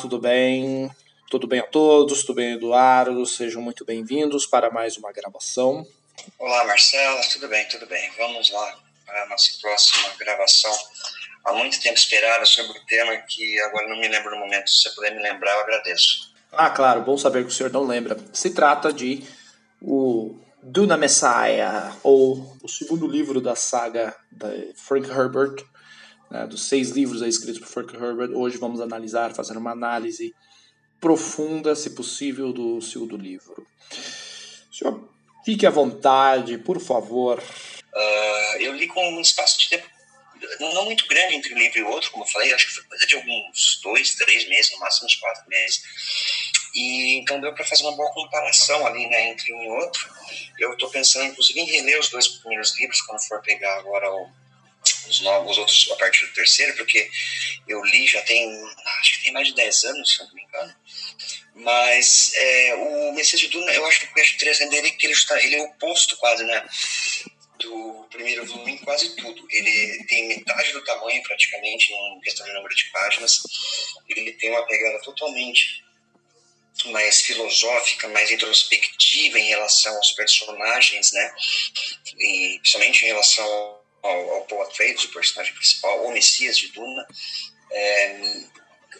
tudo bem? Tudo bem a todos? Tudo bem, Eduardo? Sejam muito bem-vindos para mais uma gravação. Olá, Marcelo. Tudo bem, tudo bem. Vamos lá para a nossa próxima gravação. Há muito tempo esperada sobre o tema que agora não me lembro no momento. Se você puder me lembrar, eu agradeço. Ah, claro. Bom saber que o senhor não lembra. Se trata de o Duna Messiah, ou o segundo livro da saga de Frank Herbert, né, dos seis livros escritos por Frank Herbert. Hoje vamos analisar, fazer uma análise profunda, se possível, do segundo livro. Senhor, fique à vontade, por favor. Uh, eu li com um espaço de tempo não muito grande entre um livro e outro, como eu falei, acho que foi coisa de alguns dois, três meses, no máximo uns quatro meses. E então deu para fazer uma boa comparação ali, né, entre um e outro. Eu estou pensando, inclusive, em reler os dois primeiros livros quando for pegar agora o os novos, os outros a partir do terceiro, porque eu li já tem, acho que tem mais de 10 anos, se não me engano. Mas é, o Messias de Duna, eu acho que o interessante dele é que ele, está, ele é oposto quase, né? Do primeiro volume em quase tudo. Ele tem metade do tamanho, praticamente, em questão de número de páginas. Ele tem uma pegada totalmente mais filosófica, mais introspectiva em relação aos personagens, né? E principalmente em relação ao, ao Paul Atreides, o personagem principal, o Messias de Duna, é,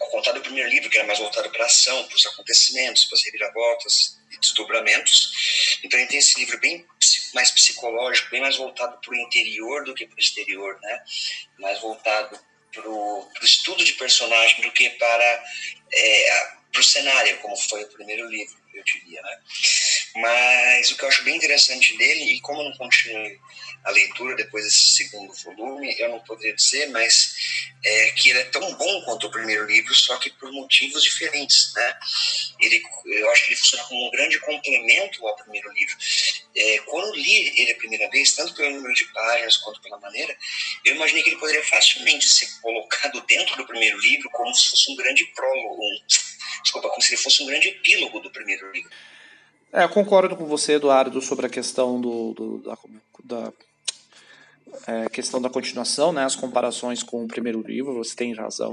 ao contar do primeiro livro, que era mais voltado para a ação, para os acontecimentos, para as reviravoltas e desdobramentos. Então ele tem esse livro bem mais psicológico, bem mais voltado para o interior do que para o exterior, né? mais voltado para o estudo de personagem do que para é, o cenário, como foi o primeiro livro, eu diria. Né? Mas o que eu acho bem interessante dele, e como não continuei a leitura depois desse segundo volume, eu não poderia dizer, mas é, que ele é tão bom quanto o primeiro livro, só que por motivos diferentes, né? Ele, eu acho que ele funciona como um grande complemento ao primeiro livro. É, quando li ele a primeira vez, tanto pelo número de páginas quanto pela maneira, eu imaginei que ele poderia facilmente ser colocado dentro do primeiro livro como se fosse um grande prólogo, um, desculpa, como se ele fosse um grande epílogo do primeiro livro. É, eu concordo com você, Eduardo, sobre a questão do, do da, da é, questão da continuação, né, as comparações com o primeiro livro, você tem razão.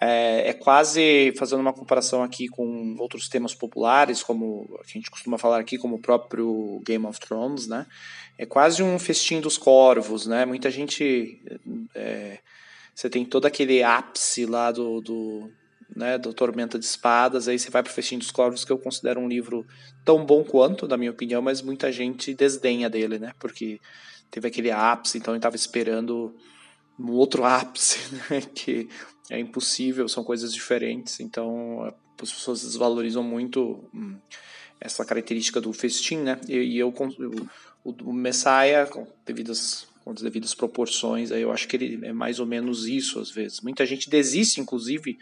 É, é, quase fazendo uma comparação aqui com outros temas populares, como a gente costuma falar aqui, como o próprio Game of Thrones, né? É quase um festim dos corvos, né? Muita gente. É, você tem todo aquele ápice lá do, do, né, do Tormenta de Espadas, aí você vai para o Festim dos Corvos, que eu considero um livro tão bom quanto, na minha opinião, mas muita gente desdenha dele, né? Porque teve aquele ápice, então ele estava esperando um outro ápice, né, que é impossível, são coisas diferentes, então as pessoas desvalorizam muito hum, essa característica do festim, né, e, e eu, o, Messiah, com devidas, com as devidas proporções, aí eu acho que ele é mais ou menos isso às vezes. Muita gente desiste, inclusive,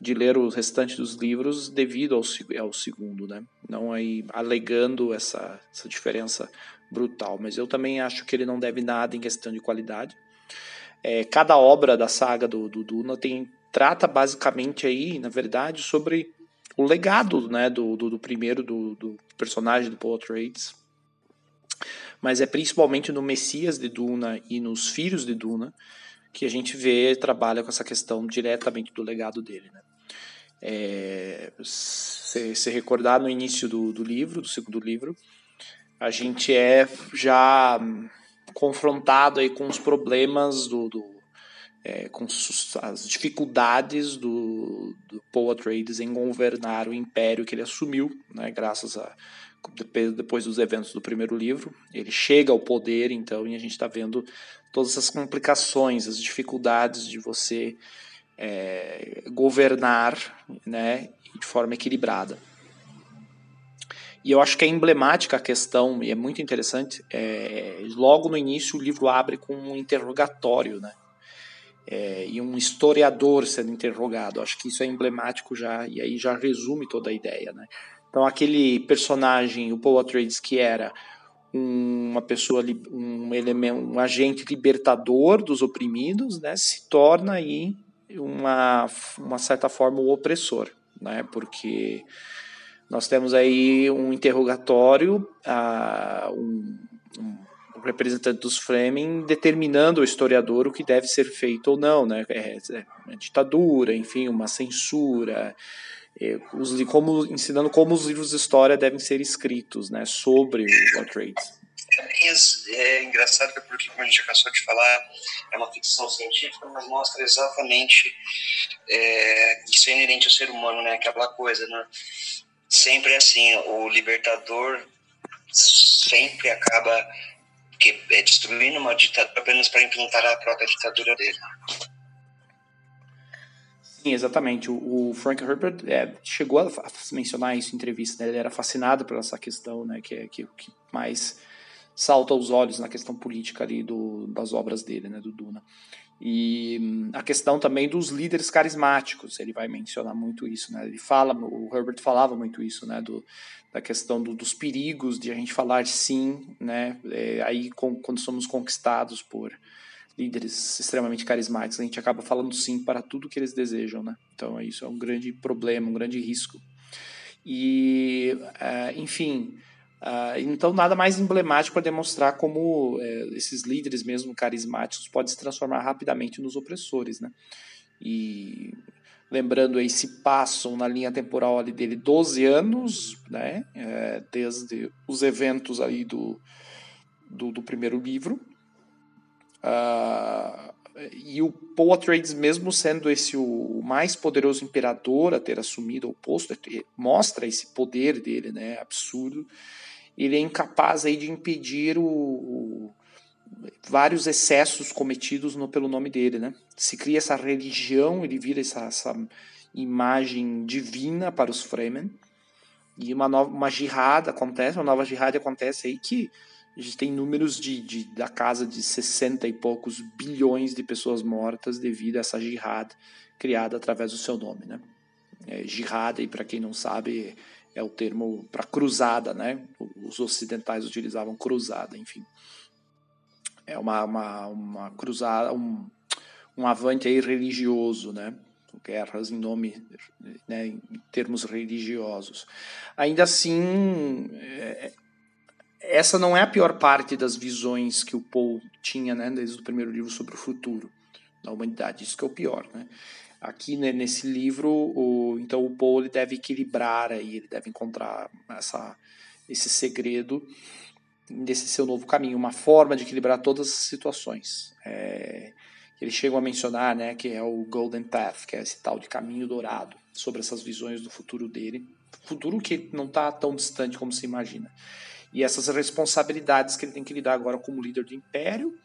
de ler o restante dos livros devido ao, ao segundo, né, não aí alegando essa, essa diferença brutal, mas eu também acho que ele não deve nada em questão de qualidade. É, cada obra da saga do, do Duna tem, trata basicamente aí, na verdade, sobre o legado né, do, do, do primeiro, do, do, personagem do Paul Atreides. Mas é principalmente no Messias de Duna e nos Filhos de Duna que a gente vê, trabalha com essa questão diretamente do legado dele. Né? É, se, se recordar no início do, do livro, do segundo livro, a gente é já confrontado aí com os problemas do, do é, com as dificuldades do, do Paul Atreides em governar o império que ele assumiu, né, graças a depois dos eventos do primeiro livro, ele chega ao poder, então, e a gente está vendo todas essas complicações, as dificuldades de você é, governar, né, de forma equilibrada. E eu acho que é emblemática a questão, e é muito interessante, é, logo no início o livro abre com um interrogatório, né? É, e um historiador sendo interrogado. Acho que isso é emblemático já, e aí já resume toda a ideia, né? Então aquele personagem, o Paul Atreides, que era uma pessoa, um elemento, um agente libertador dos oprimidos, né, se torna aí uma, uma certa forma o opressor, né? Porque nós temos aí um interrogatório, uh, um, um, representante dos Fremen determinando ao historiador o que deve ser feito ou não, né? É, é ditadura, enfim, uma censura, é, os, como, ensinando como os livros de história devem ser escritos, né? Sobre o Atreides. É, é engraçado porque, como a gente acabou de falar, é uma ficção científica, mas mostra exatamente é, isso é inerente ao ser humano, né? Aquela coisa, né? Sempre assim, o libertador sempre acaba que, é, destruindo uma ditadura apenas para implantar a própria ditadura dele. Sim, exatamente. O, o Frank Herbert é, chegou a mencionar isso em entrevista. Né? Ele era fascinado por essa questão, né? Que é que, que mais salta aos olhos na questão política ali do, das obras dele, né? Do Duna. E hum, a questão também dos líderes carismáticos, ele vai mencionar muito isso, né? Ele fala, o Herbert falava muito isso, né? Do, da questão do, dos perigos de a gente falar sim, né? É, aí com, quando somos conquistados por líderes extremamente carismáticos, a gente acaba falando sim para tudo que eles desejam, né? Então isso é um grande problema, um grande risco. E, uh, enfim, Uh, então, nada mais emblemático para demonstrar como é, esses líderes, mesmo carismáticos, podem se transformar rapidamente nos opressores. Né? E lembrando aí, se passam na linha temporal ali dele 12 anos, né? É, desde os eventos aí do, do, do primeiro livro. Uh, e o Paul Atreides, mesmo sendo esse o mais poderoso imperador a ter assumido o posto, é, mostra esse poder dele, né, absurdo ele é incapaz aí de impedir o, o vários excessos cometidos no, pelo nome dele, né? Se cria essa religião, ele vira essa, essa imagem divina para os Fremen e uma nova uma jihad acontece, uma nova jihad acontece aí que a gente tem números de, de, da casa de 60 e poucos bilhões de pessoas mortas devido a essa jihad criada através do seu nome, né? É, jihad, e para quem não sabe, é o termo para cruzada, né? Os ocidentais utilizavam cruzada, enfim. É uma, uma, uma cruzada, um, um avante aí religioso, né? Guerras em nome, né, em termos religiosos. Ainda assim, é, essa não é a pior parte das visões que o Paul tinha, né, desde o primeiro livro sobre o futuro da humanidade. Isso que é o pior, né? Aqui né, nesse livro, o, então o Paul ele deve equilibrar aí, ele deve encontrar essa, esse segredo desse seu novo caminho, uma forma de equilibrar todas as situações. É, eles chegam a mencionar, né, que é o Golden Path, que é esse tal de caminho dourado, sobre essas visões do futuro dele, futuro que não está tão distante como se imagina. E essas responsabilidades que ele tem que lidar agora como líder do império,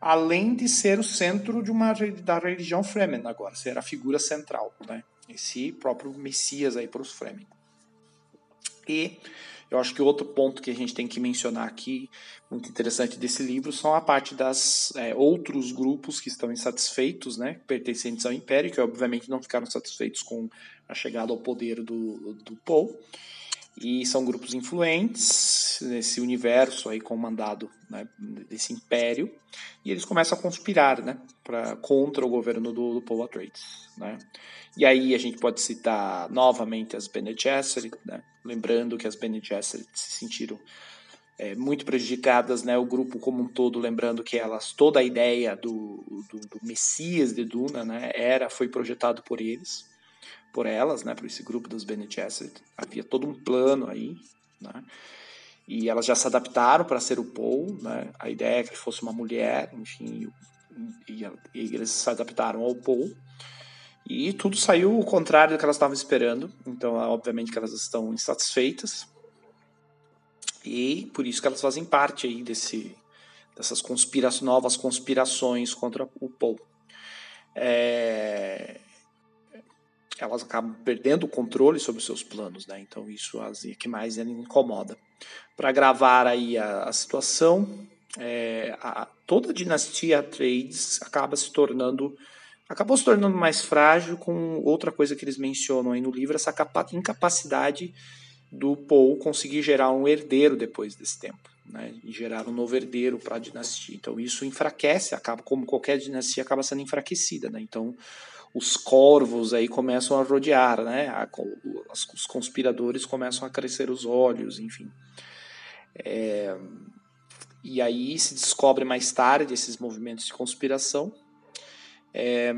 além de ser o centro de uma da religião Fremen agora, ser a figura central, né? Esse próprio Messias aí para os Fremen. E eu acho que outro ponto que a gente tem que mencionar aqui, muito interessante desse livro, são a parte das é, outros grupos que estão insatisfeitos, né, pertencentes ao Império, que obviamente não ficaram satisfeitos com a chegada ao poder do, do Paul e são grupos influentes nesse universo aí comandado né, desse império e eles começam a conspirar né, pra, contra o governo do, do Paul Atreides né. e aí a gente pode citar novamente as Bene Gesserit né, lembrando que as Bene Gesserit se sentiram é, muito prejudicadas, né? O grupo como um todo, lembrando que elas, toda a ideia do, do, do Messias de Duna, né? Era, foi projetado por eles por elas, né, por esse grupo dos Bene Gesserit. Havia todo um plano aí, né? E elas já se adaptaram para ser o Paul, né? A ideia é que fosse uma mulher, enfim, e, e eles se adaptaram ao Paul. E tudo saiu o contrário do que elas estavam esperando. Então, obviamente que elas estão insatisfeitas. E por isso que elas fazem parte aí desse, dessas conspira novas conspirações contra o Paul. É, elas acabam perdendo o controle sobre os seus planos, né? Então isso é que mais incomoda. Para gravar aí a, a situação, é, a, toda a dinastia Trades acaba se tornando acabou se tornando mais frágil com outra coisa que eles mencionam aí no livro, essa incapacidade do Paul conseguir gerar um herdeiro depois desse tempo, né? E gerar um novo herdeiro para a dinastia. Então isso enfraquece, acaba como qualquer dinastia acaba sendo enfraquecida, né? Então os corvos aí começam a rodear, né? A, os conspiradores começam a crescer os olhos, enfim. É, E aí se descobre mais tarde esses movimentos de conspiração. É,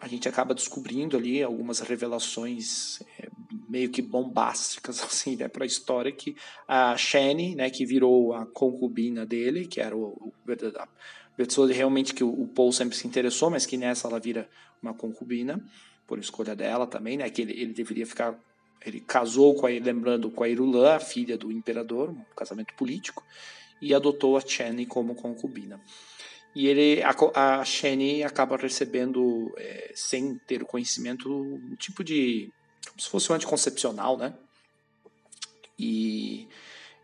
a gente acaba descobrindo ali algumas revelações é, meio que bombásticas assim, né, para a história que a Shani, né, que virou a concubina dele, que era o, o a pessoa realmente que o, o Paul sempre se interessou, mas que nessa ela vira uma concubina por escolha dela também, né, que ele, ele deveria ficar ele casou com a, lembrando com a Irulã, a filha do imperador, um casamento político, e adotou a Chani como concubina. E ele, a, a Shani acaba recebendo, é, sem ter conhecimento, um tipo de. Como se fosse um anticoncepcional, né? E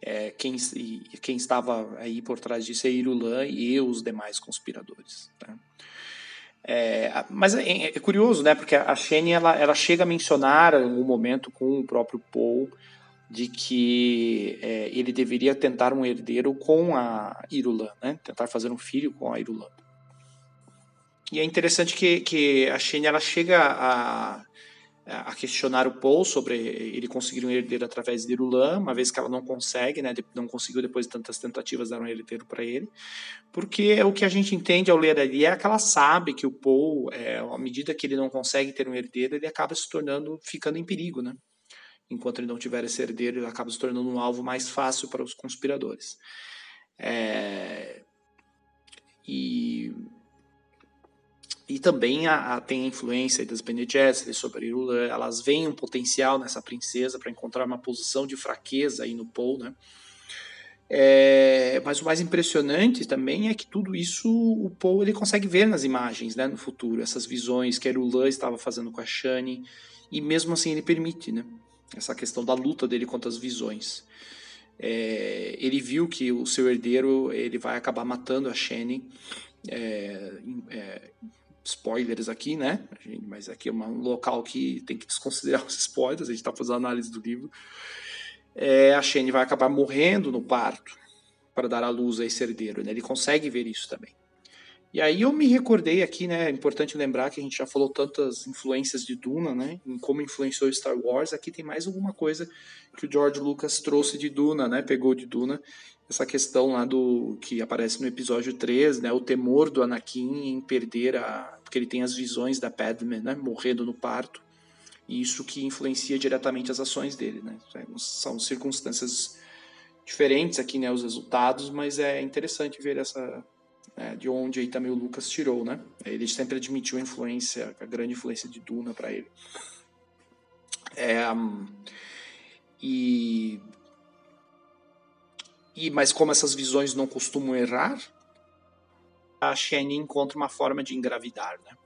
é, quem, e quem estava aí por trás disso é Irulan e os demais conspiradores. Né? É, mas é, é, curioso, né? Porque a Shane ela, ela chega a mencionar em um momento com o próprio Paul de que é, ele deveria tentar um herdeiro com a Irulan, né? Tentar fazer um filho com a Irulan. E é interessante que, que a Shane ela chega a, a questionar o Paul sobre ele conseguir um herdeiro através de Irulan, uma vez que ela não consegue, né, não conseguiu depois de tantas tentativas dar um herdeiro para ele, porque o que a gente entende ao ler ali é que ela sabe que o Paul, é, à medida que ele não consegue ter um herdeiro, ele acaba se tornando, ficando em perigo, né? Enquanto ele não tiver esse herdeiro, ele acaba se tornando um alvo mais fácil para os conspiradores. É... E e também a, a, tem a influência das Bene Gesserit sobre Irula. Elas veem um potencial nessa princesa para encontrar uma posição de fraqueza aí no Paul, né? É, mas o mais impressionante também é que tudo isso o Paul ele consegue ver nas imagens, né, no futuro, essas visões que a Irula estava fazendo com a Shani, e mesmo assim ele permite, né, essa questão da luta dele contra as visões. É, ele viu que o seu herdeiro ele vai acabar matando a Shani é, é, spoilers aqui, né? Mas aqui é um local que tem que desconsiderar os spoilers, a gente está fazendo análise do livro. É, a Shane vai acabar morrendo no parto para dar à luz a esse herdeiro, né? Ele consegue ver isso também. E aí eu me recordei aqui, né? É importante lembrar que a gente já falou tantas influências de Duna, né? Em como influenciou Star Wars. Aqui tem mais alguma coisa que o George Lucas trouxe de Duna, né? Pegou de Duna essa questão lá do que aparece no episódio 3, né, o temor do Anakin em perder a porque ele tem as visões da Padme, né, morrendo no parto. E isso que influencia diretamente as ações dele, né? São circunstâncias diferentes aqui, né, os resultados, mas é interessante ver essa né, de onde aí também o Lucas tirou, né? Ele sempre admitiu a influência, a grande influência de Duna para ele. É, e e, mas como essas visões não costumam errar, a Shani encontra uma forma de engravidar, né?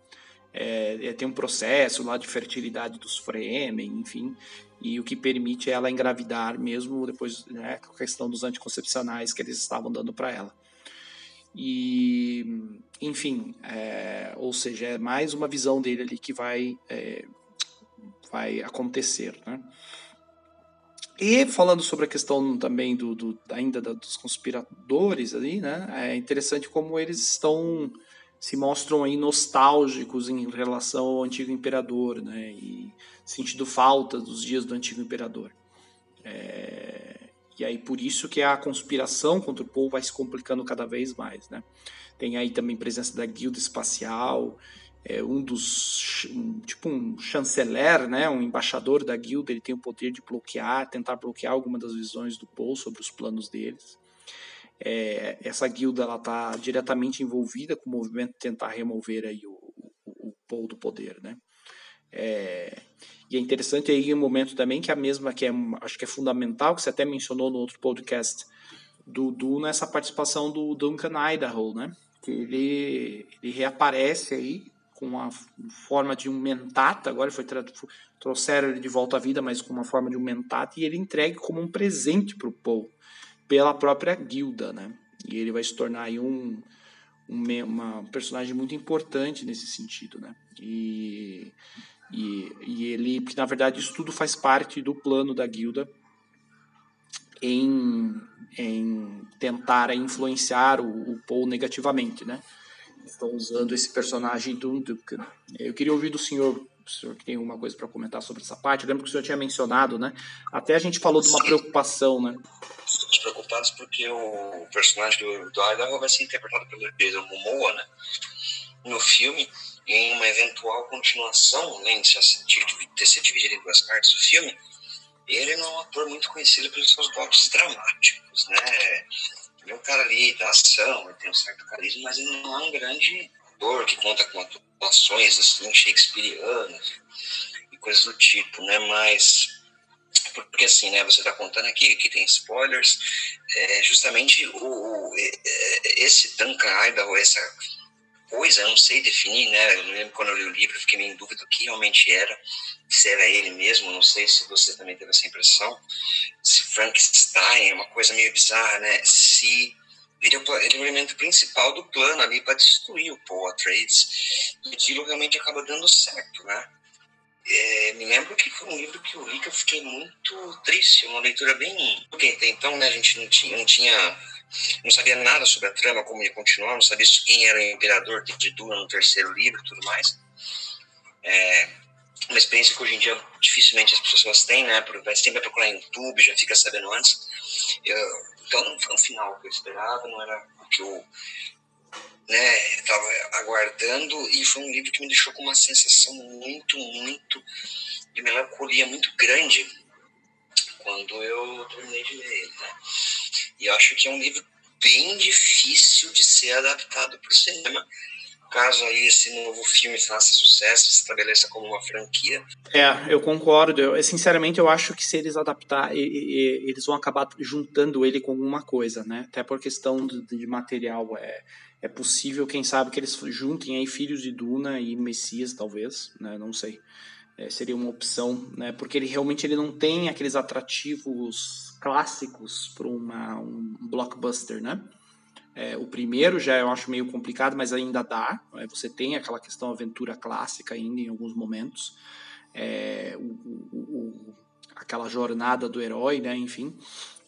É, é, tem um processo lá de fertilidade dos Fremen, enfim, e o que permite ela engravidar mesmo depois, né, com a questão dos anticoncepcionais que eles estavam dando para ela. E, enfim, é, ou seja, é mais uma visão dele ali que vai, é, vai acontecer, né? E falando sobre a questão também do, do ainda dos conspiradores ali, né? É interessante como eles estão se mostram aí nostálgicos em relação ao antigo imperador, né? E sentindo falta dos dias do antigo imperador. É... E aí por isso que a conspiração contra o povo vai se complicando cada vez mais, né? Tem aí também presença da guilda espacial, é um dos um, tipo um chanceler, né, um embaixador da guilda, ele tem o poder de bloquear, tentar bloquear alguma das visões do Paul sobre os planos deles. É, essa guilda ela está diretamente envolvida com o movimento de tentar remover aí o, o, o Paul do poder, né? É, e é interessante aí um momento também que a mesma que é, acho que é fundamental que você até mencionou no outro podcast do Duna nessa participação do Duncan Idaho, né? Que ele, ele reaparece aí com a forma de um mentata, agora foi trouxeram ele de volta à vida, mas com uma forma de um mentata, e ele entregue como um presente para o Paul, pela própria guilda, né? E ele vai se tornar aí um, um uma personagem muito importante nesse sentido, né? E, e, e ele, porque na verdade isso tudo faz parte do plano da guilda em, em tentar influenciar o, o Paul negativamente, né? Estão usando esse personagem do Duncan. Eu queria ouvir do senhor o senhor tem alguma coisa para comentar sobre essa parte? Eu lembro que o senhor tinha mencionado, né? Até a gente falou de uma preocupação, né? Estamos preocupados porque o personagem do, do Idaho vai ser interpretado pelo Jason Momoa, né? No filme, em uma eventual continuação, além de ter sido dividido em duas partes do filme, ele é um ator muito conhecido pelos seus dotes dramáticos, né? Ele é um cara ali da ação, ele tem um certo carisma, mas ele não é um grande ator que conta com atuações assim, shakespearianas e coisas do tipo, né? Mas porque assim, né, você está contando aqui que tem spoilers, é, justamente o, o, esse Duncan Idaho, essa coisa, eu não sei definir, né? Eu lembro quando eu li o livro, fiquei meio em dúvida do que realmente era, se era ele mesmo, não sei se você também teve essa impressão, se Frankenstein é uma coisa meio bizarra, né? Se ele é, o, ele é o elemento principal do plano ali para destruir o Paul Atreides, e aquilo realmente acaba dando certo, né? É, me lembro que foi um livro que eu li que eu fiquei muito triste, uma leitura bem... Porque até então, né, a gente não tinha, não tinha não sabia nada sobre a trama, como ia continuar, não sabia quem era o imperador de Duna no terceiro livro e tudo mais. É uma experiência que hoje em dia dificilmente as pessoas têm, né? Vai sempre procurar em YouTube, já fica sabendo antes. Eu, então não foi um final que eu esperava, não era o que eu né, estava aguardando e foi um livro que me deixou com uma sensação muito, muito de melancolia muito grande quando eu terminei de ler ele, né? E acho que é um livro bem difícil de ser adaptado para o cinema. Caso aí esse novo filme faça sucesso, se estabeleça como uma franquia. É, eu concordo. Eu, sinceramente, eu acho que se eles adaptar, e, e, eles vão acabar juntando ele com alguma coisa, né? Até por questão de, de material. É, é possível, quem sabe, que eles juntem aí Filhos de Duna e Messias, talvez, né? Não sei. É, seria uma opção, né? Porque ele realmente ele não tem aqueles atrativos clássicos para um blockbuster, né? É, o primeiro já eu acho meio complicado, mas ainda dá. É, você tem aquela questão aventura clássica ainda em alguns momentos. É, o, o, o, aquela jornada do herói, né? Enfim.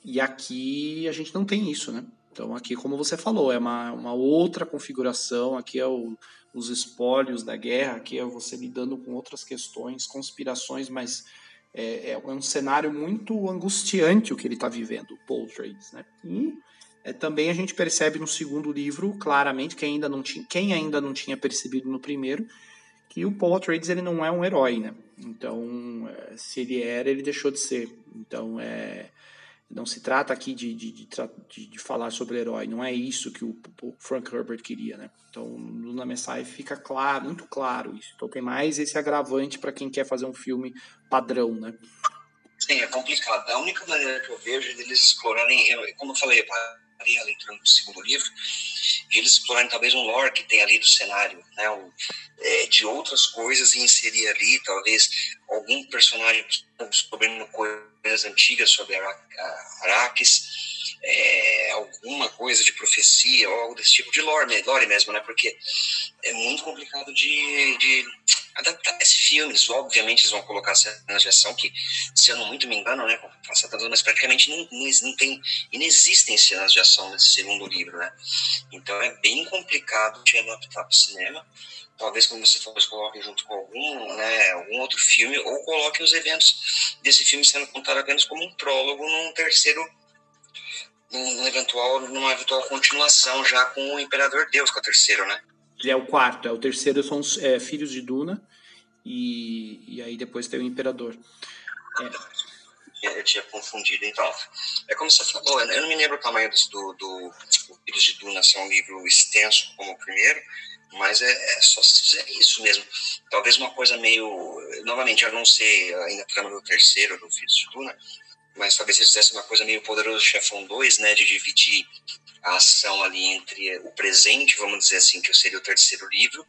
E aqui a gente não tem isso, né? Então aqui, como você falou, é uma, uma outra configuração. Aqui é o, os espólios da guerra, aqui é você lidando com outras questões, conspirações, mas é, é um cenário muito angustiante o que ele está vivendo, o Paul Trades, né? E é, também a gente percebe no segundo livro, claramente, que ainda não tinha, quem ainda não tinha percebido no primeiro, que o Paul Trades ele não é um herói, né? Então, é, se ele era, ele deixou de ser. Então, é, não se trata aqui de, de, de, de, falar sobre herói, não é isso que o, o Frank Herbert queria, né? Então, no Na Messiah fica claro, muito claro isso. Então, tem mais esse agravante para quem quer fazer um filme padrão, né? Sim, é complicado. A única maneira que eu vejo de eles explorarem, como eu falei, parei a leitura do segundo livro, eles explorarem talvez um lore que tem ali do cenário, né? Um, é, de outras coisas e inserir ali, talvez, algum personagem descobrindo coisas antigas sobre Araques, é, alguma coisa de profecia ou algo desse tipo de lore, lore mesmo, né? Porque é muito complicado de, de adaptar esse filme. Eles, obviamente, eles vão colocar cenas de ação que, se eu não muito me engano, né, mas praticamente não, não, não tem, inexistem cenas de ação nesse segundo livro, né? Então é bem complicado de adaptar para o cinema talvez, como você falou, coloquem junto com algum, né, algum outro filme, ou coloquem os eventos desse filme sendo contado apenas como um prólogo num terceiro, num eventual, numa eventual continuação já com o Imperador Deus, que é o terceiro, né? Ele é o quarto, é o terceiro são os é, filhos de Duna, e, e aí depois tem o Imperador. É. Eu tinha confundido. Então, é como você falou, eu não me lembro o tamanho do, do, do Filhos de Duna, se é um livro extenso como o primeiro, mas é, é, só fizer isso mesmo. Talvez uma coisa meio. Novamente, eu não sei ainda trama do terceiro, do Filhos de Duna, mas talvez se fizesse uma coisa meio Poderoso Chefão 2, né, de dividir a ação ali entre o presente, vamos dizer assim, que seria o terceiro livro,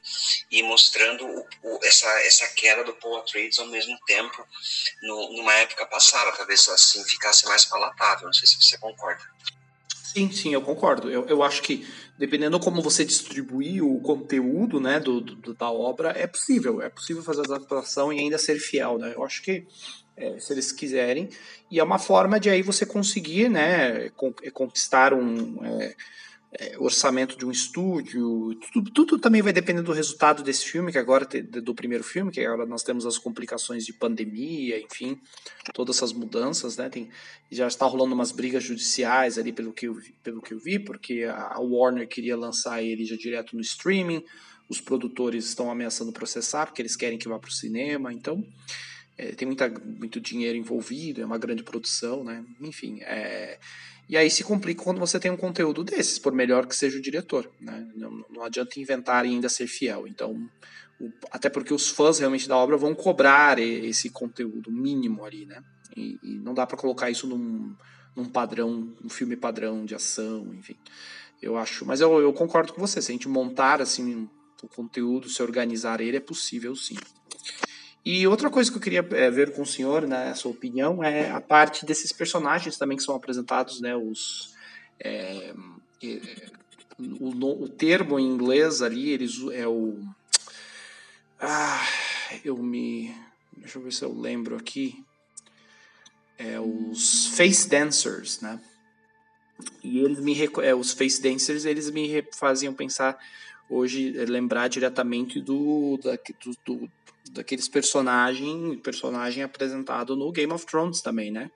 e mostrando o, o, essa, essa queda do Paul Atreides ao mesmo tempo no, numa época passada, talvez assim ficasse mais palatável, não sei se você concorda. Sim, sim, eu concordo. Eu, eu acho que, dependendo como você distribuir o conteúdo né, do, do, da obra, é possível. É possível fazer a adaptação e ainda ser fiel. Né? Eu acho que, é, se eles quiserem, e é uma forma de aí você conseguir né, conquistar um, é, é, orçamento de um estúdio, tudo, tudo, também vai depender do resultado desse filme, que agora do primeiro filme, que agora nós temos as complicações de pandemia, enfim, todas essas mudanças, né? Tem, já está rolando umas brigas judiciais ali pelo que eu, pelo que eu vi, porque a Warner queria lançar ele já direto no streaming, os produtores estão ameaçando processar porque eles querem que vá para o cinema, então é, tem muita, muito dinheiro envolvido, é uma grande produção, né? Enfim, é e aí se complica quando você tem um conteúdo desses, por melhor que seja o diretor. Né? Não, não adianta inventar e ainda ser fiel. Então, o, até porque os fãs realmente da obra vão cobrar esse conteúdo mínimo ali, né? E, e não dá para colocar isso num, num padrão, um filme padrão de ação, enfim. Eu acho, mas eu, eu concordo com você. Se a gente montar assim o conteúdo, se organizar ele, é possível sim. E outra coisa que eu queria é, ver com o senhor, né, a sua opinião, é a parte desses personagens também que são apresentados, né, os... É, o, o, termo em inglês ali, eles é o... Ah, eu me... Deixa eu ver se eu lembro aqui. É os face dancers, né? E eles me... É, os face dancers, eles me faziam pensar hoje, lembrar diretamente do, da, do, do daqueles personagem, personagem apresentado no Game of Thrones também, né?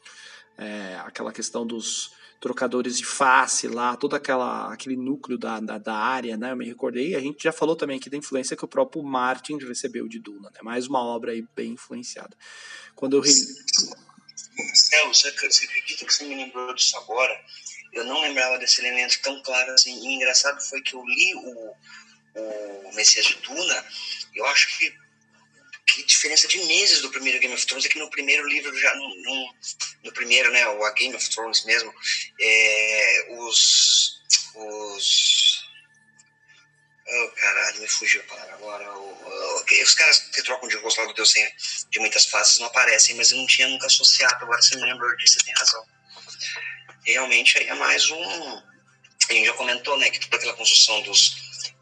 É, aquela questão dos trocadores de face lá, todo aquela, aquele núcleo da, da, da, área, né? Eu me recordei, a gente já falou também aqui da influência que o próprio Martin recebeu de Duna, né? Mais uma obra aí bem influenciada. Quando eu... Re... Céu, você, você acredita que você me lembrou disso agora? Eu não lembrava desse elemento tão claro assim. E engraçado foi que eu li o, o Messias de Duna, eu acho que diferença de meses do primeiro Game of Thrones é que no primeiro livro já no, no primeiro né o A Game of Thrones mesmo é, os os oh caralho me fugiu a palavra agora o, okay, os caras que trocam de rosto lá do Deus sem, de muitas faces não aparecem mas eu não tinha nunca associado agora você me lembrou disso você tem razão. Realmente aí é mais um a gente já comentou né que toda aquela construção dos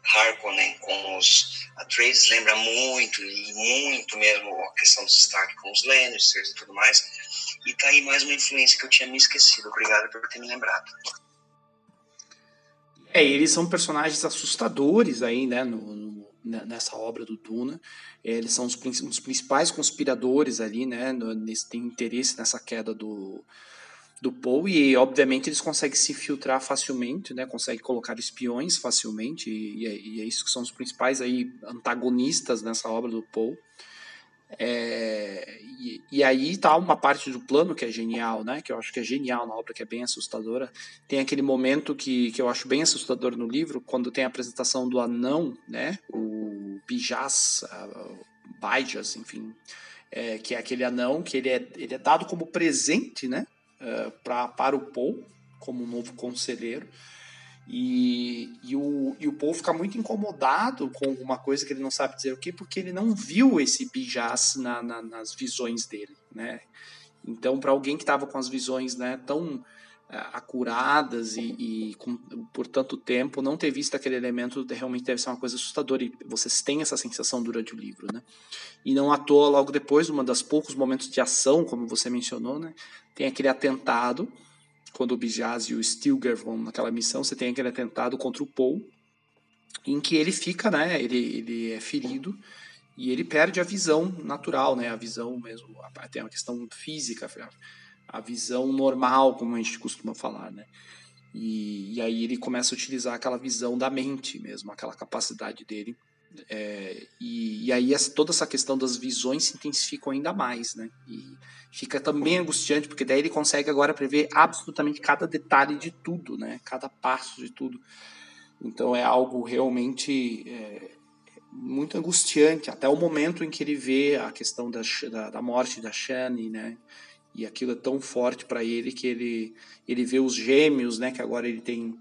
Harkonnen com os Atreides lembra muito, e muito mesmo, a questão do destaque com os Lannisters e tudo mais. E tá aí mais uma influência que eu tinha me esquecido. Obrigado por ter me lembrado. É, eles são personagens assustadores aí, né, no, no, nessa obra do Duna. Eles são os, os principais conspiradores ali, né, nesse, tem interesse nessa queda do, do Paul e obviamente eles conseguem se filtrar facilmente, né? Conseguem colocar espiões facilmente e, é, e, é isso que são os principais aí antagonistas nessa obra do Paul. É, e, e, aí tá uma parte do plano que é genial, né? Que eu acho que é genial na obra, que é bem assustadora. Tem aquele momento que, que eu acho bem assustador no livro, quando tem a apresentação do anão, né? O Bijas, Baijas, enfim, é, que é aquele anão que ele é, ele é dado como presente, né? Uh, pra, para o Paul como novo conselheiro. E, e, o, e o Paul fica muito incomodado com alguma coisa que ele não sabe dizer o que, porque ele não viu esse Bijas na, na, nas visões dele, né? Então, para alguém que estava com as visões né, tão acuradas e, e com, por tanto tempo, não ter visto aquele elemento realmente deve ser uma coisa assustadora. E vocês têm essa sensação durante o livro, né? E não à toa, logo depois, uma das poucos momentos de ação, como você mencionou, né? Tem aquele atentado, quando o Bijaz e o Stilgar vão naquela missão, você tem aquele atentado contra o Paul, em que ele fica, né, ele, ele é ferido e ele perde a visão natural, né, a visão mesmo, tem uma questão física, a visão normal, como a gente costuma falar, né. E, e aí ele começa a utilizar aquela visão da mente mesmo, aquela capacidade dele é, e, e, aí essa, toda essa questão das visões se intensificam ainda mais, né? E fica também angustiante, porque daí ele consegue agora prever absolutamente cada detalhe de tudo, né? Cada passo de tudo. Então é algo realmente é, muito angustiante, até o momento em que ele vê a questão da, da, da morte da Shani, né? E aquilo é tão forte para ele que ele, ele vê os gêmeos, né? Que agora ele tem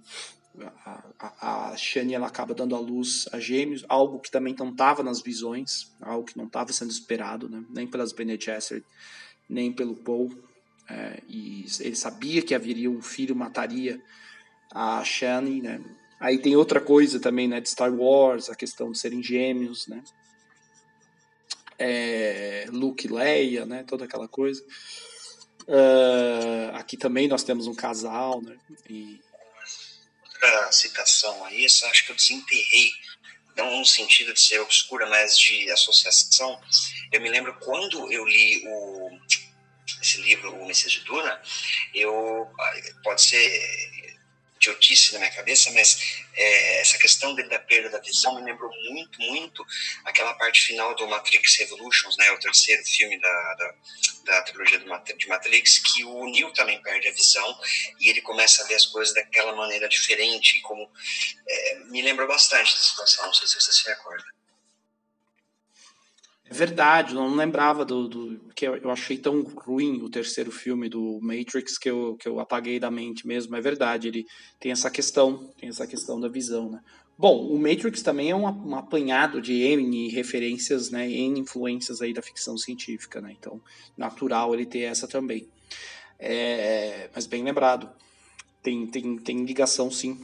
a, a, Shani ela acaba dando à luz a gêmeos, algo que também não estava nas visões, algo que não estava sendo esperado, né? nem pelas Bene Gesserit, nem pelo Paul. É, e ele sabia que haveria um filho mataria a Shani, né? Aí tem outra coisa também, né, de Star Wars, a questão de serem gêmeos, né? É, Luke e Leia, né? Toda aquela coisa. Uh, aqui também nós temos um casal, né? E outra citação aí, essa acho que eu desenterrei, não no sentido de ser obscura, mas de associação. Eu me lembro quando eu li o, esse livro, O Messias de Duna, eu, pode ser idiotice na minha cabeça, mas é, essa questão da perda da visão me lembrou muito, muito aquela parte final do Matrix Revolutions, né, o terceiro filme da, da, da trilogia de Matrix, que o Neo também perde a visão e ele começa a ver as coisas daquela maneira diferente, como é, me lembrou bastante da situação, não sei se você se recorda. Verdade, não lembrava do, do que eu, achei tão ruim o terceiro filme do Matrix que eu, que eu apaguei da mente mesmo. É verdade, ele tem essa questão, tem essa questão da visão, né? Bom, o Matrix também é um, um apanhado de N referências, né, N influências aí da ficção científica, né? Então, natural ele ter essa também. É, mas bem lembrado. Tem, tem, tem ligação, sim.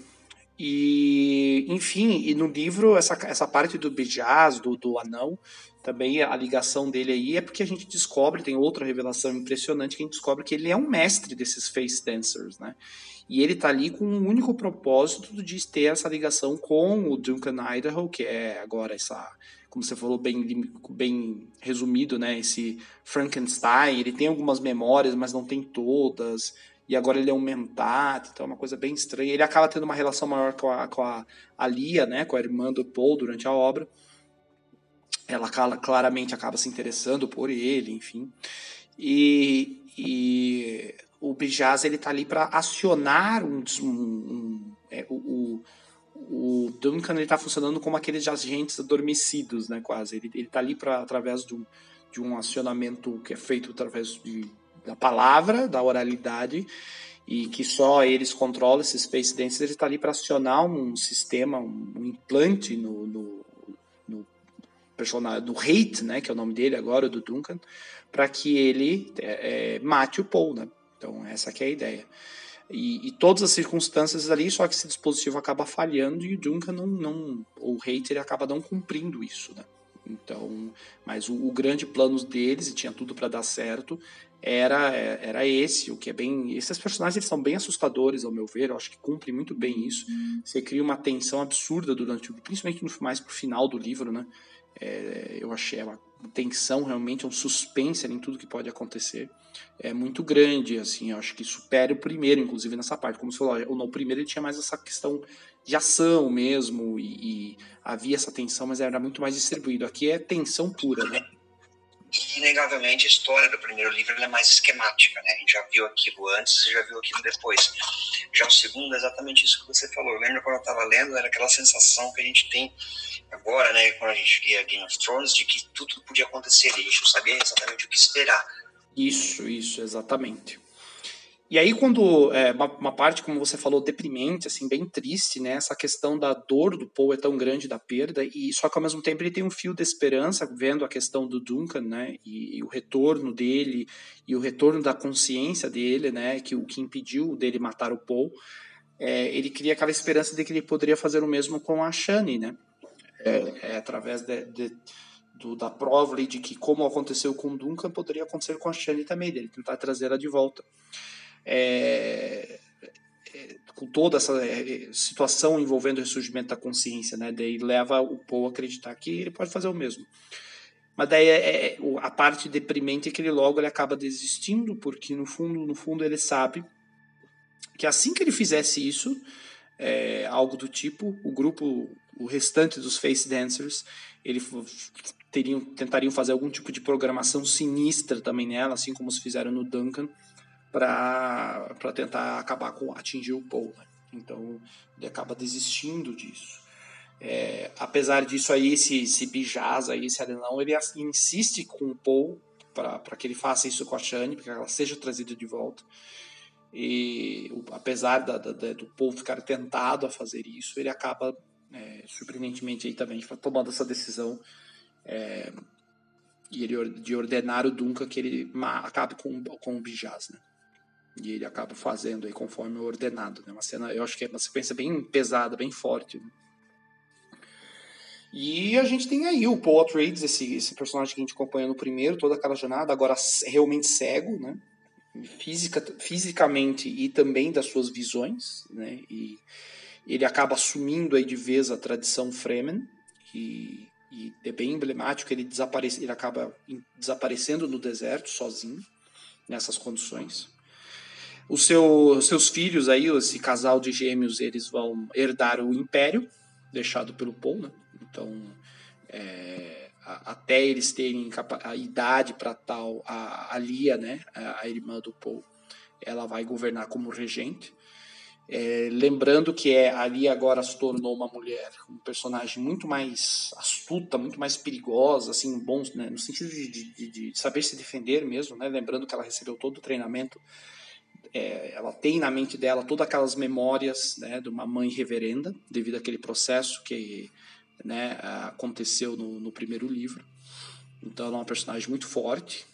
E, enfim, e no livro, essa, essa parte do Bijaz, do, do anão, também a ligação dele aí é porque a gente descobre, tem outra revelação impressionante, que a gente descobre que ele é um mestre desses face dancers, né? E ele tá ali com o um único propósito de ter essa ligação com o Duncan Idaho, que é agora essa, como você falou bem, bem resumido, né? Esse Frankenstein, ele tem algumas memórias, mas não tem todas. E agora ele é um mentat, então é uma coisa bem estranha. Ele acaba tendo uma relação maior com a, com a, a Lia, né? Com a irmã do Paul durante a obra ela claramente acaba se interessando por ele, enfim. E, e o Bijaz ele tá ali para acionar um, um, um é, o, o, Duncan ele tá funcionando como aqueles agentes adormecidos, né, quase. Ele, ele tá ali para através um, de um acionamento que é feito através de, da palavra, da oralidade, e que só eles controlam esses Space Dancers, ele está ali para acionar um sistema, um, implante no, no, personagem do Hate, né, que é o nome dele agora, do Duncan, para que ele é, é, mate o Paul, né? Então essa é a ideia. E, e, todas as circunstâncias ali, só que esse dispositivo acaba falhando e o Duncan não, não o Hate ele acaba não cumprindo isso, né? Então, mas o, o grande plano deles e tinha tudo para dar certo era era esse, o que é bem, esses personagens eles são bem assustadores ao meu ver, eu acho que cumprem muito bem isso. Você cria uma tensão absurda durante, principalmente no mais pro final do livro, né? É, eu achei uma tensão realmente, um suspense em tudo que pode acontecer. É muito grande, assim, eu acho que supera o primeiro, inclusive, nessa parte. Como você falou, o primeiro ele tinha mais essa questão de ação mesmo, e, e havia essa tensão, mas era muito mais distribuído. Aqui é tensão pura, né? Inegavelmente a história do primeiro livro é mais esquemática, né? A gente já viu aquilo antes já viu aquilo depois. Já o segundo é exatamente isso que você falou. Eu lembro quando eu estava lendo, era aquela sensação que a gente tem agora, né, quando a gente lia Game of Thrones, de que tudo podia acontecer e a gente não sabia exatamente o que esperar. Isso, isso, exatamente. E aí, quando é, uma, uma, parte, como você falou, deprimente, assim, bem triste, né? Essa questão da dor do Paul é tão grande da perda, e só que ao mesmo tempo ele tem um fio de esperança, vendo a questão do Duncan, né? E, e o retorno dele, e o retorno da consciência dele, né? Que o que impediu dele matar o Paul. É, ele cria aquela esperança de que ele poderia fazer o mesmo com a Shani, né? É, é através de, de do, da prova de que como aconteceu com o Duncan poderia acontecer com a Shani também dele tentar trazer ela de volta é, é, com toda essa é, situação envolvendo o ressurgimento da consciência, né? Daí leva o Paul a acreditar que ele pode fazer o mesmo. Mas daí é, é, a parte deprimente é que ele logo ele acaba desistindo, porque no fundo, no fundo ele sabe que assim que ele fizesse isso, é, algo do tipo, o grupo, o restante dos Face Dancers, ele teriam, tentariam fazer algum tipo de programação sinistra também nela, assim como se fizeram no Duncan, para tentar acabar com atingir o Paul. Né? Então ele acaba desistindo disso. É, apesar disso aí, esse, esse Bijaz aí, esse arenão, ele insiste com o Paul para que ele faça isso com a Shane, para que ela seja trazida de volta. E apesar da, da, do Paul ficar tentado a fazer isso, ele acaba é, surpreendentemente aí também tomando essa decisão é, e ele, de ordenar o Duncan que ele acabe com, com o Bijaz, né? E ele acaba fazendo aí conforme ordenado. Né? Uma cena, eu acho que é uma sequência bem pesada, bem forte. Né? E a gente tem aí o Paul Atreides, esse, esse personagem que a gente acompanha no primeiro, toda aquela jornada, agora realmente cego, né? Física, fisicamente e também das suas visões, né? E, ele acaba assumindo aí de vez a tradição Fremen e, e é bem emblemático ele desaparece, ele acaba desaparecendo no deserto sozinho nessas condições. Os seu, seus filhos aí, esse casal de gêmeos, eles vão herdar o império deixado pelo Paul, né? Então, é, a, até eles terem a idade para tal, a, a Lia, né, a, a, irmã do Paul, ela vai governar como regente. É, lembrando que é, a Lia agora se tornou uma mulher, um personagem muito mais astuta, muito mais perigosa, assim, bons, né, no sentido de, de, de saber se defender mesmo, né? Lembrando que ela recebeu todo o treinamento é, ela tem na mente dela todas aquelas memórias né, de uma mãe reverenda, devido àquele processo que né, aconteceu no, no, primeiro livro. Então ela é uma personagem muito forte.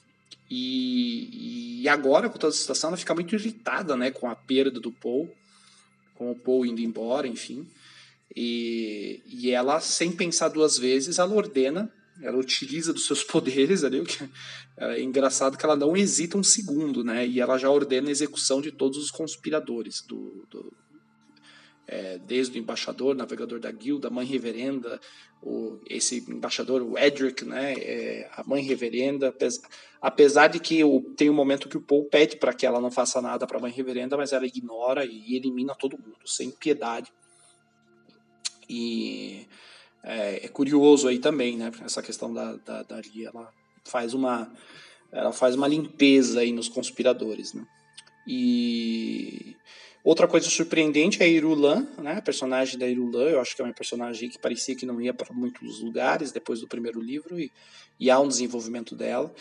E, e agora, com toda a situação, ela fica muito irritada né, com a perda do Paul, com o Paul indo embora, enfim. E, e ela, sem pensar duas vezes, ela ordena ela utiliza dos seus poderes ali, o que é engraçado que ela não hesita um segundo, né? E ela já ordena a execução de todos os conspiradores, do, do é, desde o embaixador, navegador da guilda, a mãe reverenda, o, esse embaixador, o Edric, né? É, a mãe reverenda, apesar, apesar de que o, tem um momento que o Paul pede para que ela não faça nada para a mãe reverenda, mas ela ignora e elimina todo mundo, sem piedade. E é, é, curioso aí também, né? Essa questão da, da, da Lia, ela faz uma ela faz uma limpeza aí nos conspiradores, né? E outra coisa surpreendente é a Irulan, né? A personagem da Irulan, eu acho que é uma personagem que parecia que não ia para muitos lugares depois do primeiro livro e, e há um desenvolvimento dela.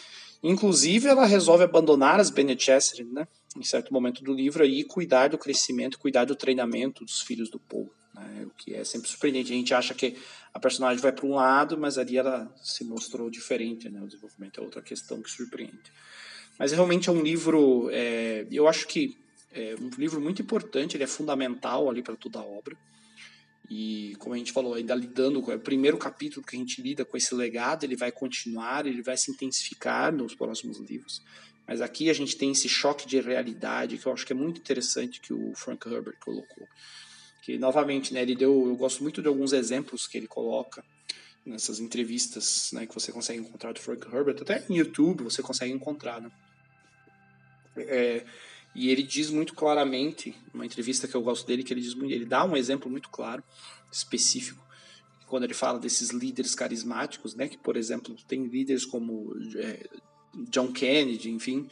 Inclusive, ela resolve abandonar as Bene Gesserit, né? Em certo momento do livro aí, cuidar do crescimento, cuidar do treinamento dos filhos do povo. Né? O que é sempre surpreendente. A gente acha que a personagem vai para um lado, mas ali ela se mostrou diferente, né? O desenvolvimento é outra questão que surpreende. Mas realmente é um livro, é, eu acho que é um livro muito importante, ele é fundamental ali para toda a obra. E como a gente falou, ainda lidando com é o primeiro capítulo que a gente lida com esse legado, ele vai continuar, ele vai se intensificar nos próximos livros. Mas aqui a gente tem esse choque de realidade que eu acho que é muito interessante que o Frank Herbert colocou que novamente, né, ele deu, eu gosto muito de alguns exemplos que ele coloca nessas entrevistas, né, que você consegue encontrar do Frank Herbert, até em YouTube você consegue encontrar, né? É, e ele diz muito claramente, uma entrevista que eu gosto dele, que ele diz ele dá um exemplo muito claro, específico, quando ele fala desses líderes carismáticos, né, que por exemplo tem líderes como é, John Kennedy, enfim,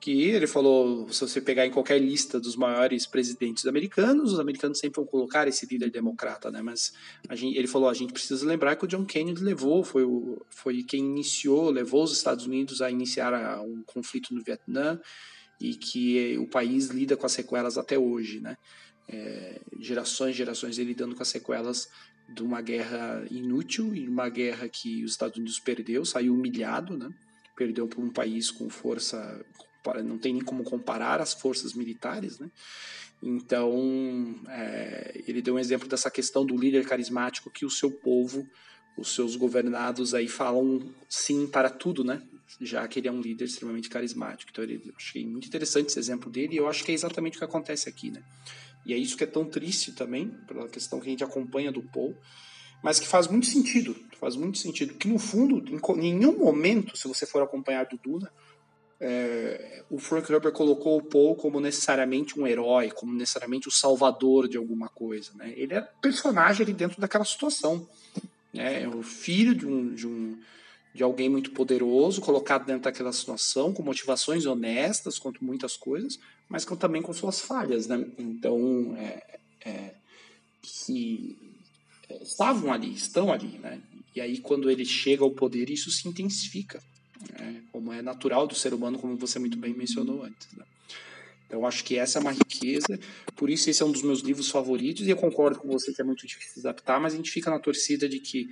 que ele falou, se você pegar em qualquer lista dos maiores presidentes americanos, os americanos sempre vão colocar esse líder democrata, né? Mas gente, ele falou, a gente precisa lembrar que o John Kennedy levou, foi, o, foi quem iniciou, levou os Estados Unidos a iniciar a, um conflito no Vietnã e que o país lida com as sequelas até hoje, né? É, gerações, gerações ele lidando com as sequelas de uma guerra inútil e uma guerra que os Estados Unidos perdeu, saiu humilhado, né? Perdeu para um país com força não tem nem como comparar as forças militares, né? Então, é, ele deu um exemplo dessa questão do líder carismático que o seu povo, os seus governados aí falam sim para tudo, né? Já que ele é um líder extremamente carismático. Então, ele, eu achei muito interessante esse exemplo dele e eu acho que é exatamente o que acontece aqui, né? E é isso que é tão triste também, pela questão que a gente acompanha do Paul, mas que faz muito sentido, faz muito sentido, que no fundo, em nenhum momento, se você for acompanhar do Duna, é, o Frank Herbert colocou o Paul como necessariamente um herói, como necessariamente o salvador de alguma coisa. Né? Ele é personagem ali dentro daquela situação. Né? É o filho de, um, de, um, de alguém muito poderoso, colocado dentro daquela situação, com motivações honestas quanto muitas coisas, mas com, também com suas falhas. Né? Então, é, é, que é, estavam ali, estão ali. Né? E aí, quando ele chega ao poder, isso se intensifica né? como é natural do ser humano, como você muito bem mencionou antes. Né? Então, acho que essa é uma riqueza, por isso esse é um dos meus livros favoritos, e eu concordo com você que é muito difícil adaptar, mas a gente fica na torcida de que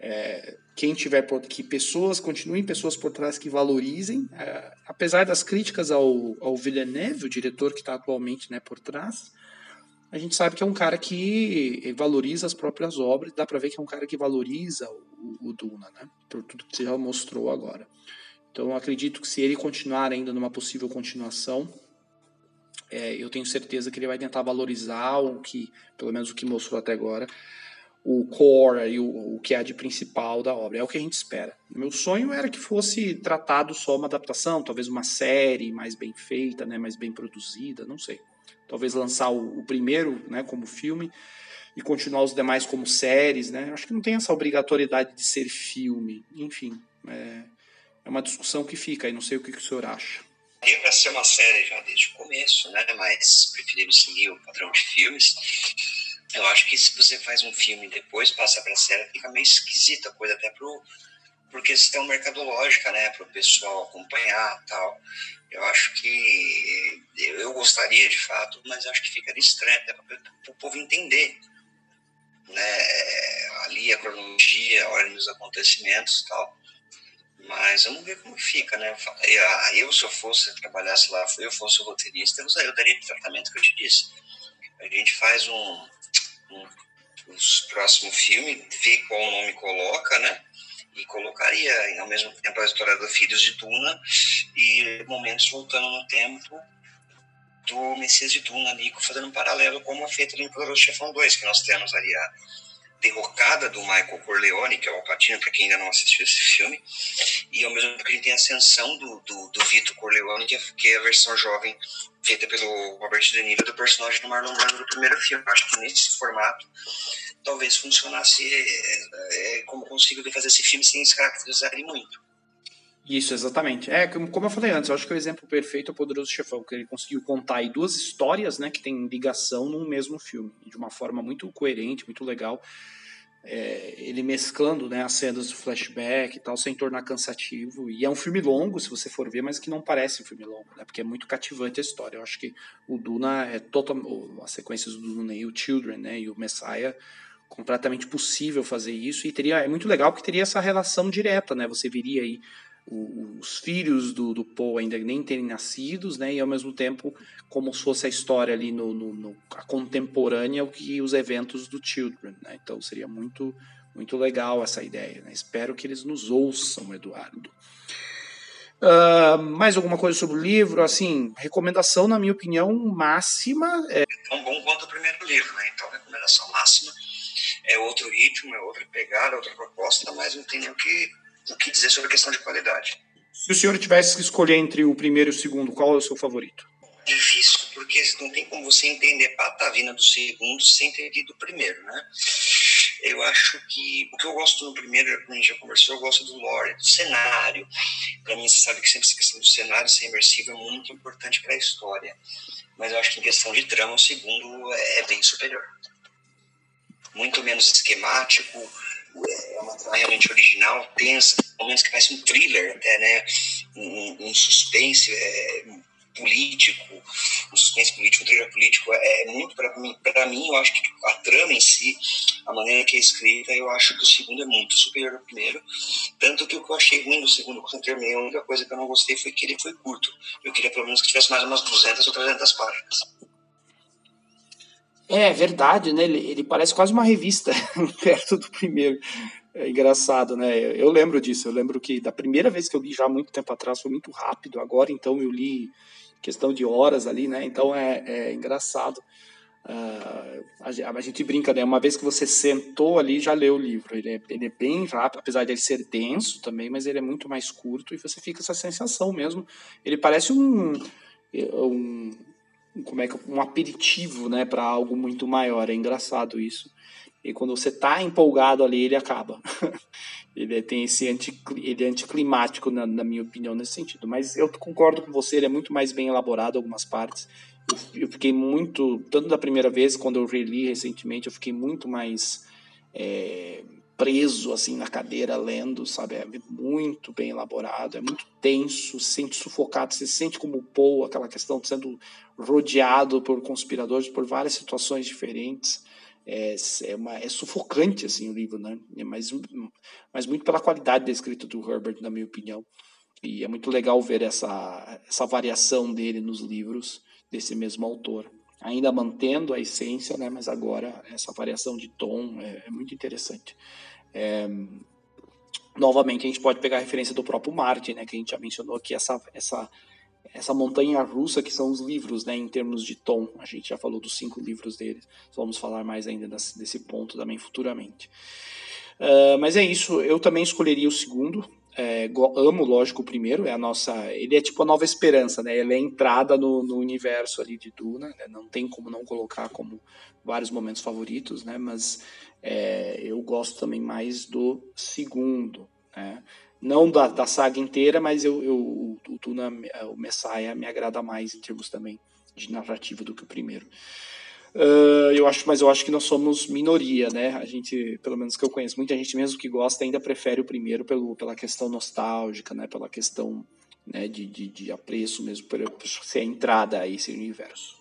é, quem tiver que pessoas continuem pessoas por trás que valorizem, é, apesar das críticas ao, ao Villeneuve, o diretor que está atualmente né, por trás, a gente sabe que é um cara que valoriza as próprias obras, dá para ver que é um cara que valoriza o, o Duna, né? Por tudo que você já mostrou agora. Então, eu acredito que se ele continuar ainda numa possível continuação, é, eu tenho certeza que ele vai tentar valorizar o que, pelo menos o que mostrou até agora, o core e o, o que há de principal da obra. É o que a gente espera. Meu sonho era que fosse tratado só uma adaptação, talvez uma série mais bem feita, né, mais bem produzida, não sei. Talvez lançar o, o primeiro né, como filme e continuar os demais como séries, né? Acho que não tem essa obrigatoriedade de ser filme. Enfim, é, é uma discussão que fica aí, não sei o que, que o senhor acha. Ia para ser uma série já desde o começo, né? Mas preferimos seguir o padrão de filmes. Eu acho que se você faz um filme e depois passa para série, fica meio esquisita a coisa, até pro, por questão mercadológica, né? Para o pessoal acompanhar tal. Eu acho que eu gostaria de fato, mas acho que ficaria estranho até para o povo entender né, ali a cronologia, a ordem dos acontecimentos tal. Mas vamos ver como fica, né? Ah, eu, se eu fosse, trabalhasse lá, eu fosse o roteirista, eu daria o tratamento que eu te disse. A gente faz um, um os próximo filme, vê qual nome coloca, né? E colocaria ao mesmo tempo a história do Filhos de Duna e momentos voltando no tempo do Messias de Duna ali, fazendo um paralelo como é feito ali em Poderoso Chefão 2, que nós temos ali a derrocada do Michael Corleone, que é o Alpatino, para quem ainda não assistiu esse filme, e ao mesmo tempo que a gente tem a ascensão do, do, do Vito Corleone, que é, que é, a versão jovem feita pelo Robert De Niro do personagem do Marlon Brando do primeiro filme. Acho que nesse formato talvez funcionasse é, é, como consigo fazer esse filme sem se caracterizarem muito. Isso, exatamente. É, como eu falei antes, eu acho que o exemplo perfeito é o Poderoso Chefão, que ele conseguiu contar aí duas histórias, né, que tem ligação num mesmo filme, de uma forma muito coerente, muito legal. É, ele mesclando né, as cenas do flashback e tal, sem tornar cansativo. E é um filme longo, se você for ver, mas que não parece um filme longo, né, porque é muito cativante a história. Eu acho que o Duna é total, as sequências do Duna e o Children né, e o Messiah completamente possível fazer isso e teria é muito legal porque teria essa relação direta, né? Você viria aí os filhos do, do Poe ainda nem terem nascidos, né? E ao mesmo tempo, como se fosse a história ali no, no, no a contemporânea, o que os eventos do Children, né? Então seria muito muito legal essa ideia. Né? Espero que eles nos ouçam, Eduardo. Uh, mais alguma coisa sobre o livro? Assim, recomendação, na minha opinião, máxima. É tão bom quanto o primeiro livro, né? Então, recomendação máxima é outro ritmo, é outra pegada, outra proposta, mas não tem nem o que o que dizer sobre a questão de qualidade. Se o senhor tivesse que escolher entre o primeiro e o segundo, qual é o seu favorito? Difícil, porque não tem como você entender Patavina do segundo sem ter lido o primeiro, né? Eu acho que o que eu gosto no primeiro, como a gente já conversou, eu gosto do lore, do cenário. Para mim, você sabe que sempre essa questão do cenário ser imersivo é muito importante para a história. Mas eu acho que em questão de trama, o segundo é bem superior. Muito menos esquemático, é uma trama realmente original, tensa, momentos que parece um thriller até, né? Um, um suspense é, político, um suspense político, um thriller político, é, é muito para mim, para mim, eu acho que a trama em si, a maneira que é escrita, eu acho que o segundo é muito superior ao primeiro, tanto que o que eu achei ruim do segundo, quando eu terminei, a única coisa que eu não gostei foi que ele foi curto, eu queria pelo menos que tivesse mais umas 200 ou 300 páginas. É verdade, né? Ele, ele parece quase uma revista perto do primeiro. É engraçado, né? Eu lembro disso. Eu lembro que da primeira vez que eu li já muito tempo atrás foi muito rápido. Agora, então, eu li questão de horas ali, né? Então é, é engraçado. Uh, a, a, gente brinca, né? Uma vez que você sentou ali, já leu o livro. Ele é, ele é bem rápido, apesar de ele ser denso também, mas ele é muito mais curto e você fica essa sensação mesmo. Ele parece um, um como é que um aperitivo, né, para algo muito maior. É engraçado isso. E quando você tá empolgado ali, ele acaba. ele tem esse anti, ele é anticlimático, na, na, minha opinião, nesse sentido. Mas eu concordo com você, ele é muito mais bem elaborado algumas partes. Eu, eu fiquei muito, tanto da primeira vez, quando eu reli recentemente, eu fiquei muito mais é, preso assim na cadeira lendo, sabe? É muito bem elaborado, é muito tenso, se sente sufocado, se sente como Poe, aquela questão de sendo rodeado por conspiradores, por várias situações diferentes. É, é, uma, é sufocante assim o livro, né? É mas, mas muito pela qualidade da escrita do Herbert, na minha opinião. E é muito legal ver essa, essa variação dele nos livros desse mesmo autor ainda mantendo a essência, né, mas agora essa variação de tom é, é muito interessante. É, novamente, a gente pode pegar a referência do próprio Martin, né, que a gente já mencionou aqui, essa, essa, essa montanha russa que são os livros, né, em termos de tom. A gente já falou dos cinco livros deles, vamos falar mais ainda desse, desse ponto também futuramente. Uh, mas é isso, eu também escolheria o segundo. É, amo, lógico, o primeiro, é a nossa. Ele é tipo a nova esperança, né? Ele é a entrada no, no universo ali de Duna, né? Não tem como não colocar como vários momentos favoritos, né? Mas é, eu gosto também mais do segundo, né? Não da, da saga inteira, mas eu, eu, o, o Duna, o Messiah me agrada mais em termos também de narrativa do que o primeiro. Uh, eu acho, mas eu acho que nós somos minoria, né? A gente, pelo menos que eu conheço, muita gente mesmo que gosta ainda prefere o primeiro pelo, pela questão nostálgica, né? Pela questão né, de, de, de apreço mesmo, por, ser a entrada a esse universo.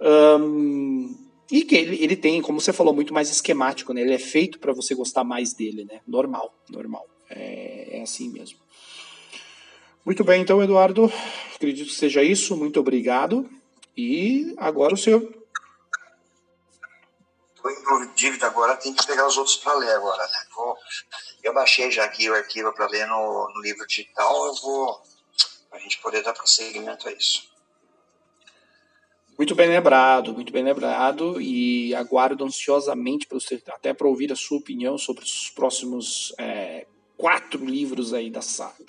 Um, e que ele, ele tem, como você falou, muito mais esquemático, né? Ele é feito para você gostar mais dele, né? Normal, normal. É, é assim mesmo. Muito bem, então, Eduardo. Acredito que seja isso. Muito obrigado. E agora o senhor Estou em dívida agora, tem que pegar os outros para ler agora, né? Vou, eu baixei já aqui o arquivo para ler no, no, livro digital, eu vou para a gente poder dar prosseguimento a isso. Muito bem lembrado, muito bem lembrado e aguardo ansiosamente para você, até para ouvir a sua opinião sobre os próximos é, quatro livros aí da saga.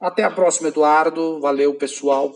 Até a próxima, Eduardo. Valeu, pessoal.